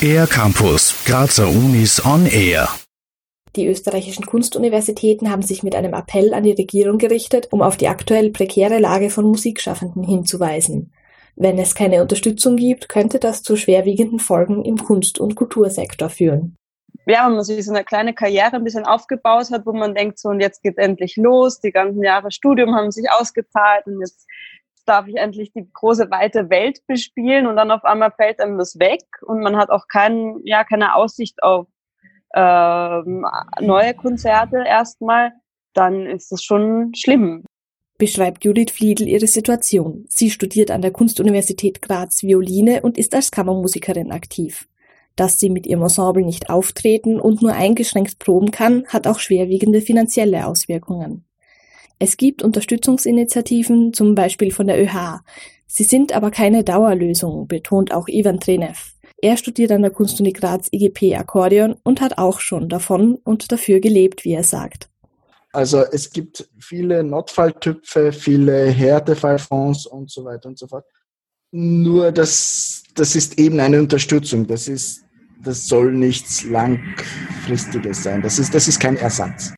Air Campus, Grazer Unis on Air. Die österreichischen Kunstuniversitäten haben sich mit einem Appell an die Regierung gerichtet, um auf die aktuell prekäre Lage von Musikschaffenden hinzuweisen. Wenn es keine Unterstützung gibt, könnte das zu schwerwiegenden Folgen im Kunst- und Kultursektor führen. Ja, wenn man sich so eine kleine Karriere ein bisschen aufgebaut hat, wo man denkt, so und jetzt geht endlich los, die ganzen Jahre Studium haben sich ausgezahlt und jetzt darf ich endlich die große weite Welt bespielen und dann auf einmal fällt einem das weg und man hat auch kein, ja, keine Aussicht auf ähm, neue Konzerte erstmal, dann ist das schon schlimm beschreibt Judith Fliedl ihre Situation. Sie studiert an der Kunstuniversität Graz Violine und ist als Kammermusikerin aktiv. Dass sie mit ihrem Ensemble nicht auftreten und nur eingeschränkt proben kann, hat auch schwerwiegende finanzielle Auswirkungen. Es gibt Unterstützungsinitiativen, zum Beispiel von der ÖH. Sie sind aber keine Dauerlösung, betont auch Ivan Trenev. Er studiert an der Kunstuni Graz IGP Akkordeon und hat auch schon davon und dafür gelebt, wie er sagt. Also es gibt viele Notfalltüpfe, viele Härtefallfonds und so weiter und so fort. Nur das, das ist eben eine Unterstützung. Das ist, das soll nichts langfristiges sein. Das ist, das ist kein Ersatz.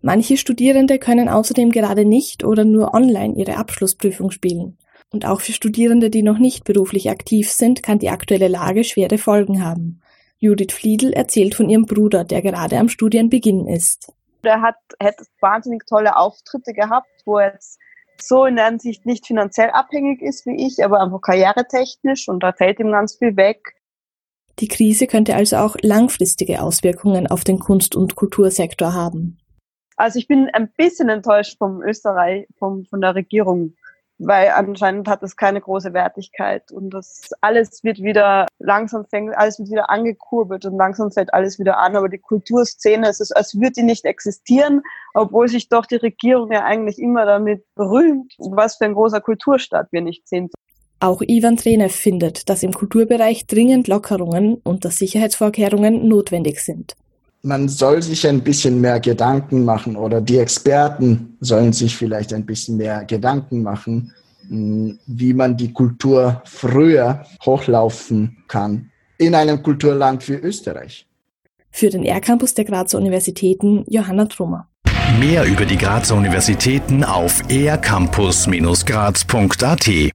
Manche Studierende können außerdem gerade nicht oder nur online ihre Abschlussprüfung spielen. Und auch für Studierende, die noch nicht beruflich aktiv sind, kann die aktuelle Lage schwere Folgen haben. Judith Fliedl erzählt von ihrem Bruder, der gerade am Studienbeginn ist. Der hat, hätte wahnsinnig tolle Auftritte gehabt, wo er jetzt so in der Ansicht nicht finanziell abhängig ist wie ich, aber einfach karrieretechnisch und da fällt ihm ganz viel weg. Die Krise könnte also auch langfristige Auswirkungen auf den Kunst- und Kultursektor haben. Also ich bin ein bisschen enttäuscht vom Österreich, vom, von der Regierung, weil anscheinend hat es keine große Wertigkeit und das alles wird wieder langsam fängt, alles wird wieder angekurbelt und langsam fällt alles wieder an, aber die Kulturszene es ist, als würde die nicht existieren, obwohl sich doch die Regierung ja eigentlich immer damit berühmt, was für ein großer Kulturstaat wir nicht sind. Auch Ivan Trenev findet, dass im Kulturbereich dringend Lockerungen unter Sicherheitsvorkehrungen notwendig sind. Man soll sich ein bisschen mehr Gedanken machen oder die Experten sollen sich vielleicht ein bisschen mehr Gedanken machen, hm, wie man die Kultur früher hochlaufen kann in einem Kulturland wie Österreich. Für den R-Campus der Grazer Universitäten Johanna Trummer. Mehr über die Grazer Universitäten auf ercampus-graz.at